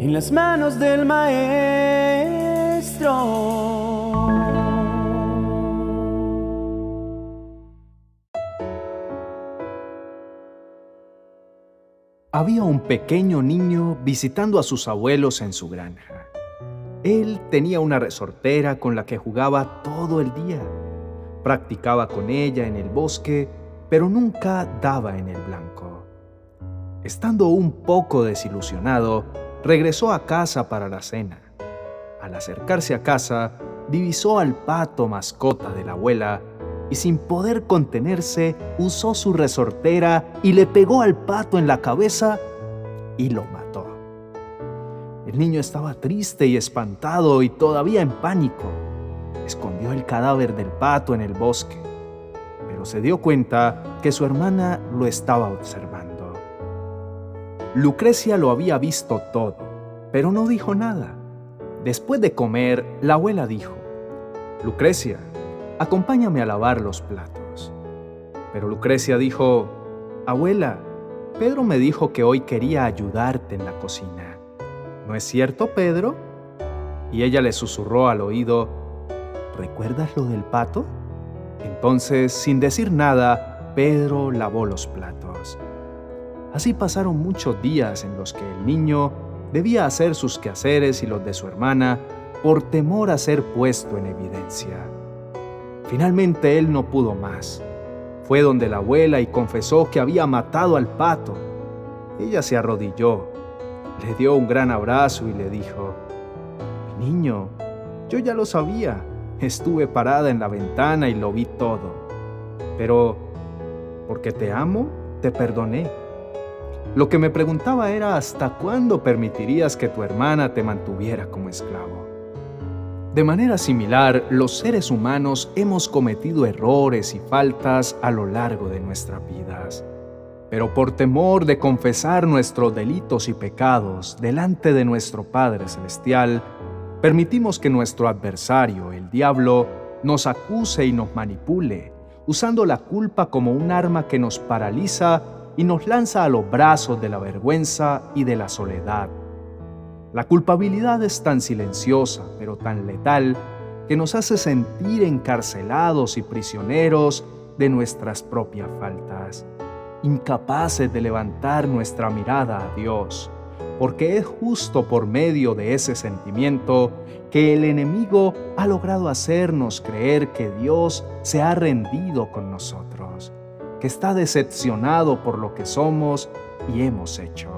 en las manos del maestro. Había un pequeño niño visitando a sus abuelos en su granja. Él tenía una resortera con la que jugaba todo el día. Practicaba con ella en el bosque, pero nunca daba en el blanco. Estando un poco desilusionado, regresó a casa para la cena. Al acercarse a casa, divisó al pato mascota de la abuela y sin poder contenerse usó su resortera y le pegó al pato en la cabeza y lo mató. El niño estaba triste y espantado y todavía en pánico. Escondió el cadáver del pato en el bosque, pero se dio cuenta que su hermana lo estaba observando. Lucrecia lo había visto todo, pero no dijo nada. Después de comer, la abuela dijo, Lucrecia, acompáñame a lavar los platos. Pero Lucrecia dijo, Abuela, Pedro me dijo que hoy quería ayudarte en la cocina. ¿No es cierto, Pedro? Y ella le susurró al oído, ¿recuerdas lo del pato? Entonces, sin decir nada, Pedro lavó los platos. Así pasaron muchos días en los que el niño debía hacer sus quehaceres y los de su hermana por temor a ser puesto en evidencia. Finalmente él no pudo más. Fue donde la abuela y confesó que había matado al pato. Ella se arrodilló, le dio un gran abrazo y le dijo, niño, yo ya lo sabía. Estuve parada en la ventana y lo vi todo. Pero, porque te amo, te perdoné. Lo que me preguntaba era hasta cuándo permitirías que tu hermana te mantuviera como esclavo. De manera similar, los seres humanos hemos cometido errores y faltas a lo largo de nuestras vidas. Pero por temor de confesar nuestros delitos y pecados delante de nuestro Padre Celestial, permitimos que nuestro adversario, el diablo, nos acuse y nos manipule, usando la culpa como un arma que nos paraliza y nos lanza a los brazos de la vergüenza y de la soledad. La culpabilidad es tan silenciosa, pero tan letal, que nos hace sentir encarcelados y prisioneros de nuestras propias faltas, incapaces de levantar nuestra mirada a Dios, porque es justo por medio de ese sentimiento que el enemigo ha logrado hacernos creer que Dios se ha rendido con nosotros, que está decepcionado por lo que somos y hemos hecho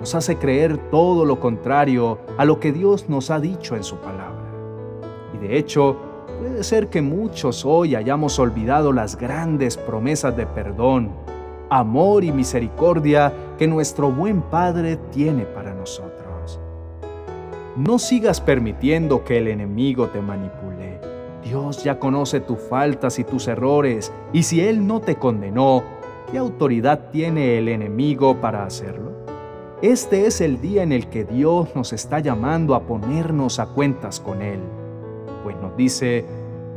nos hace creer todo lo contrario a lo que Dios nos ha dicho en su palabra. Y de hecho, puede ser que muchos hoy hayamos olvidado las grandes promesas de perdón, amor y misericordia que nuestro buen Padre tiene para nosotros. No sigas permitiendo que el enemigo te manipule. Dios ya conoce tus faltas y tus errores, y si Él no te condenó, ¿qué autoridad tiene el enemigo para hacerlo? Este es el día en el que Dios nos está llamando a ponernos a cuentas con Él, pues nos dice,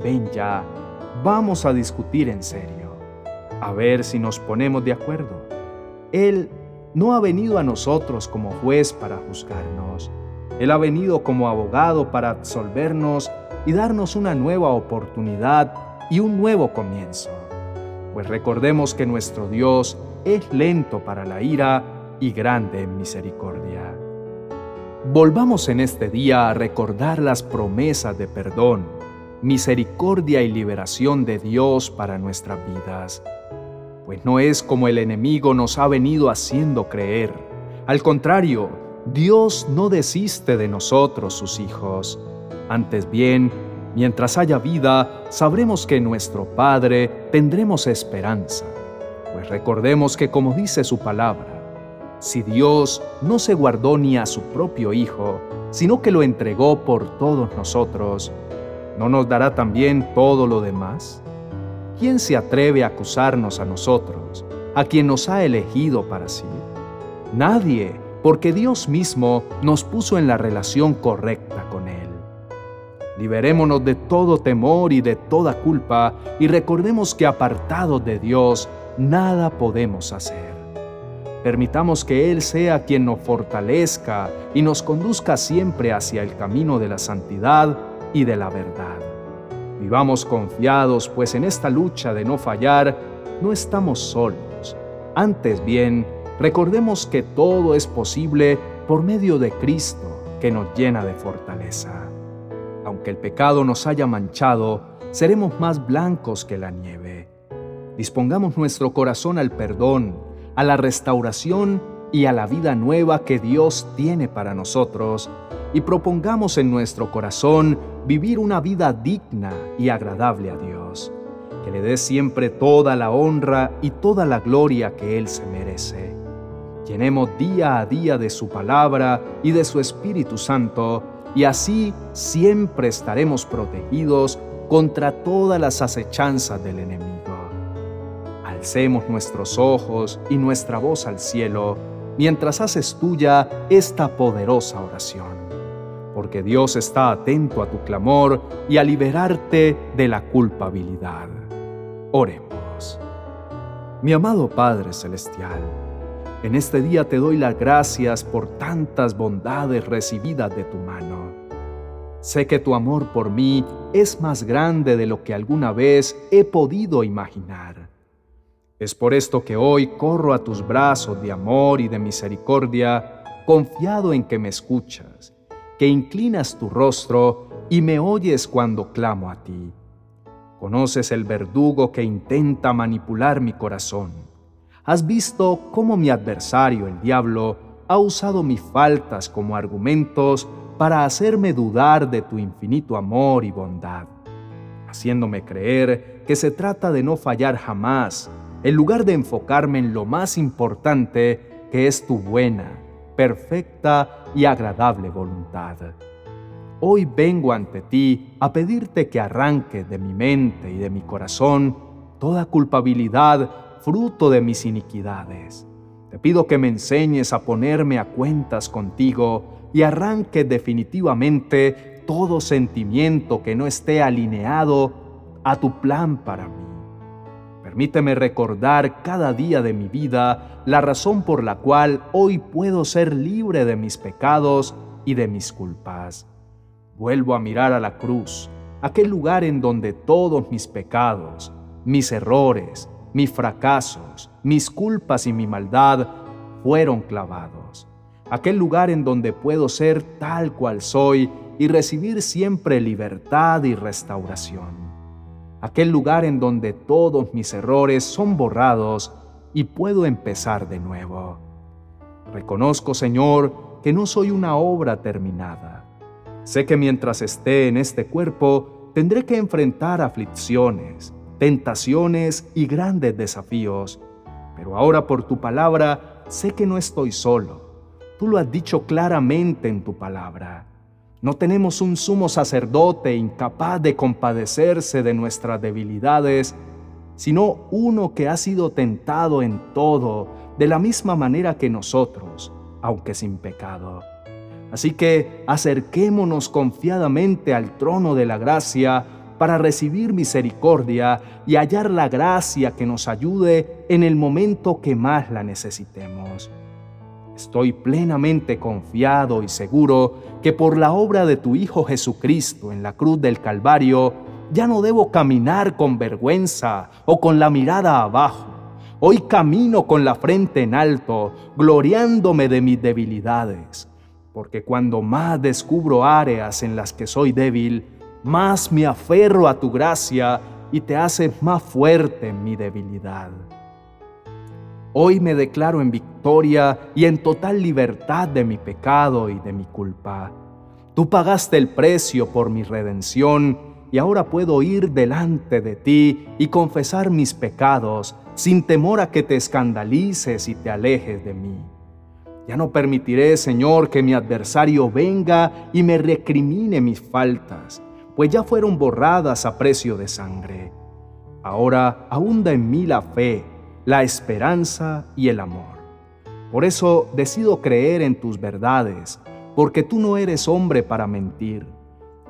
ven ya, vamos a discutir en serio, a ver si nos ponemos de acuerdo. Él no ha venido a nosotros como juez para juzgarnos, Él ha venido como abogado para absolvernos y darnos una nueva oportunidad y un nuevo comienzo. Pues recordemos que nuestro Dios es lento para la ira, y grande en misericordia. Volvamos en este día a recordar las promesas de perdón, misericordia y liberación de Dios para nuestras vidas, pues no es como el enemigo nos ha venido haciendo creer. Al contrario, Dios no desiste de nosotros, sus hijos. Antes bien, mientras haya vida, sabremos que nuestro Padre tendremos esperanza, pues recordemos que como dice su palabra, si Dios no se guardó ni a su propio Hijo, sino que lo entregó por todos nosotros, ¿no nos dará también todo lo demás? ¿Quién se atreve a acusarnos a nosotros, a quien nos ha elegido para sí? Nadie, porque Dios mismo nos puso en la relación correcta con Él. Liberémonos de todo temor y de toda culpa y recordemos que apartados de Dios nada podemos hacer. Permitamos que Él sea quien nos fortalezca y nos conduzca siempre hacia el camino de la santidad y de la verdad. Vivamos confiados, pues en esta lucha de no fallar no estamos solos. Antes bien, recordemos que todo es posible por medio de Cristo, que nos llena de fortaleza. Aunque el pecado nos haya manchado, seremos más blancos que la nieve. Dispongamos nuestro corazón al perdón, a la restauración y a la vida nueva que Dios tiene para nosotros y propongamos en nuestro corazón vivir una vida digna y agradable a Dios, que le dé siempre toda la honra y toda la gloria que Él se merece. Llenemos día a día de su palabra y de su Espíritu Santo, y así siempre estaremos protegidos contra todas las acechanzas del enemigo. Alcemos nuestros ojos y nuestra voz al cielo mientras haces tuya esta poderosa oración porque Dios está atento a tu clamor y a liberarte de la culpabilidad. Oremos. Mi amado Padre Celestial, en este día te doy las gracias por tantas bondades recibidas de tu mano. Sé que tu amor por mí es más grande de lo que alguna vez he podido imaginar. Es por esto que hoy corro a tus brazos de amor y de misericordia, confiado en que me escuchas que inclinas tu rostro y me oyes cuando clamo a ti. Conoces el verdugo que intenta manipular mi corazón. Has visto cómo mi adversario, el diablo, ha usado mis faltas como argumentos para hacerme dudar de tu infinito amor y bondad, haciéndome creer que se trata de no fallar jamás, en lugar de enfocarme en lo más importante que es tu buena, perfecta y agradable voluntad. Hoy vengo ante ti a pedirte que arranque de mi mente y de mi corazón toda culpabilidad fruto de mis iniquidades. Te pido que me enseñes a ponerme a cuentas contigo y arranque definitivamente todo sentimiento que no esté alineado a tu plan para mí. Permíteme recordar cada día de mi vida la razón por la cual hoy puedo ser libre de mis pecados y de mis culpas. Vuelvo a mirar a la cruz, aquel lugar en donde todos mis pecados, mis errores, mis fracasos, mis culpas y mi maldad fueron clavados. Aquel lugar en donde puedo ser tal cual soy y recibir siempre libertad y restauración aquel lugar en donde todos mis errores son borrados y puedo empezar de nuevo. Reconozco, Señor, que no soy una obra terminada. Sé que mientras esté en este cuerpo, tendré que enfrentar aflicciones, tentaciones y grandes desafíos, pero ahora por tu palabra sé que no estoy solo. Tú lo has dicho claramente en tu palabra. No tenemos un sumo sacerdote incapaz de compadecerse de nuestras debilidades, sino uno que ha sido tentado en todo de la misma manera que nosotros, aunque sin pecado. Así que acerquémonos confiadamente al trono de la gracia para recibir misericordia y hallar la gracia que nos ayude en el momento que más la necesitemos. Estoy plenamente confiado y seguro que por la obra de tu Hijo Jesucristo en la cruz del Calvario, ya no debo caminar con vergüenza o con la mirada abajo. Hoy camino con la frente en alto, gloriándome de mis debilidades, porque cuando más descubro áreas en las que soy débil, más me aferro a tu gracia y te haces más fuerte en mi debilidad. Hoy me declaro en victoria y en total libertad de mi pecado y de mi culpa. Tú pagaste el precio por mi redención y ahora puedo ir delante de ti y confesar mis pecados sin temor a que te escandalices y te alejes de mí. Ya no permitiré, Señor, que mi adversario venga y me recrimine mis faltas, pues ya fueron borradas a precio de sangre. Ahora abunda en mí la fe la esperanza y el amor. Por eso decido creer en tus verdades, porque tú no eres hombre para mentir.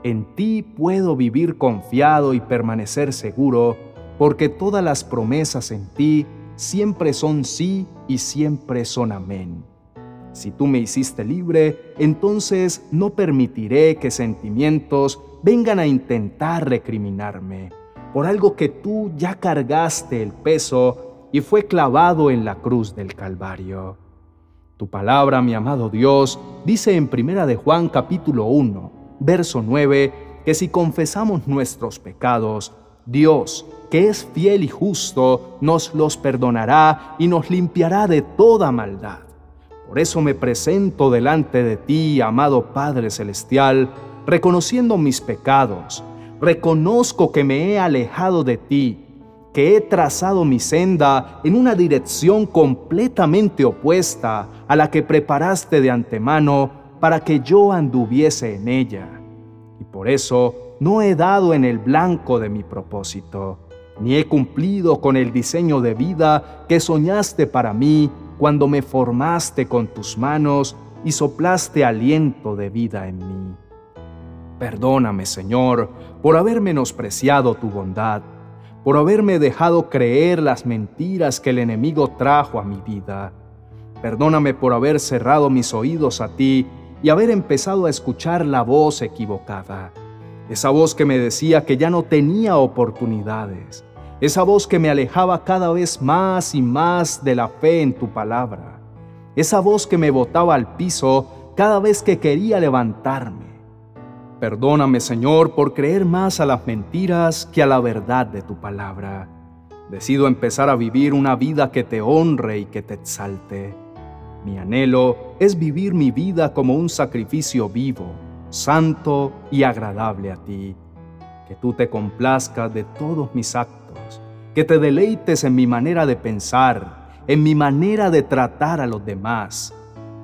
En ti puedo vivir confiado y permanecer seguro, porque todas las promesas en ti siempre son sí y siempre son amén. Si tú me hiciste libre, entonces no permitiré que sentimientos vengan a intentar recriminarme por algo que tú ya cargaste el peso y fue clavado en la cruz del Calvario. Tu palabra, mi amado Dios, dice en Primera de Juan capítulo 1, verso 9, que si confesamos nuestros pecados, Dios, que es fiel y justo, nos los perdonará y nos limpiará de toda maldad. Por eso me presento delante de ti, amado Padre Celestial, reconociendo mis pecados. Reconozco que me he alejado de ti, que he trazado mi senda en una dirección completamente opuesta a la que preparaste de antemano para que yo anduviese en ella. Y por eso no he dado en el blanco de mi propósito, ni he cumplido con el diseño de vida que soñaste para mí cuando me formaste con tus manos y soplaste aliento de vida en mí. Perdóname, Señor, por haber menospreciado tu bondad, por haberme dejado creer las mentiras que el enemigo trajo a mi vida. Perdóname por haber cerrado mis oídos a ti y haber empezado a escuchar la voz equivocada. Esa voz que me decía que ya no tenía oportunidades, esa voz que me alejaba cada vez más y más de la fe en tu palabra, esa voz que me botaba al piso cada vez que quería levantarme. Perdóname, Señor, por creer más a las mentiras que a la verdad de tu palabra. Decido empezar a vivir una vida que te honre y que te exalte. Mi anhelo es vivir mi vida como un sacrificio vivo, santo y agradable a ti. Que tú te complazcas de todos mis que te deleites en mi manera de pensar, en mi manera de tratar a los demás,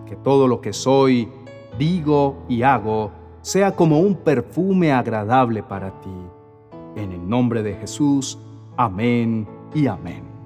que todo lo que soy, digo y hago sea como un perfume agradable para ti. En el nombre de Jesús, amén y amén.